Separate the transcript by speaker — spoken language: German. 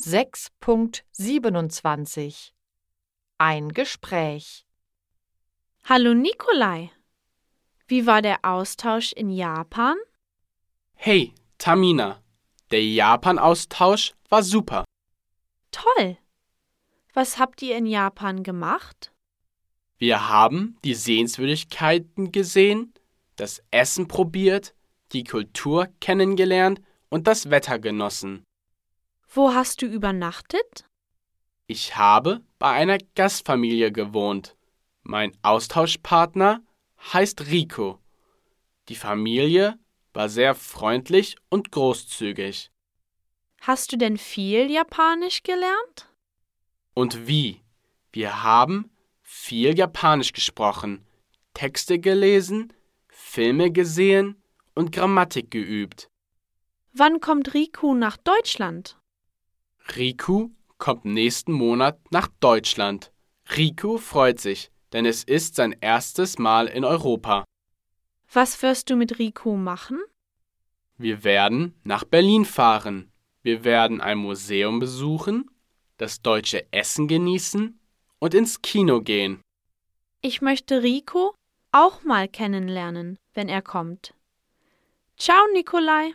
Speaker 1: 6.27 Ein Gespräch
Speaker 2: Hallo Nikolai. Wie war der Austausch in Japan?
Speaker 3: Hey, Tamina. Der Japan-Austausch war super.
Speaker 2: Toll. Was habt ihr in Japan gemacht?
Speaker 3: Wir haben die Sehenswürdigkeiten gesehen, das Essen probiert, die Kultur kennengelernt und das Wetter genossen.
Speaker 2: Wo hast du übernachtet?
Speaker 3: Ich habe bei einer Gastfamilie gewohnt. Mein Austauschpartner heißt Rico. Die Familie war sehr freundlich und großzügig.
Speaker 2: Hast du denn viel Japanisch gelernt?
Speaker 3: Und wie? Wir haben viel Japanisch gesprochen, Texte gelesen, Filme gesehen und Grammatik geübt.
Speaker 2: Wann kommt Riku nach Deutschland?
Speaker 3: Riku kommt nächsten Monat nach Deutschland. Riku freut sich, denn es ist sein erstes Mal in Europa.
Speaker 2: Was wirst du mit Riku machen?
Speaker 3: Wir werden nach Berlin fahren. Wir werden ein Museum besuchen, das deutsche Essen genießen und ins Kino gehen.
Speaker 2: Ich möchte Rico auch mal kennenlernen, wenn er kommt. Ciao, Nikolai.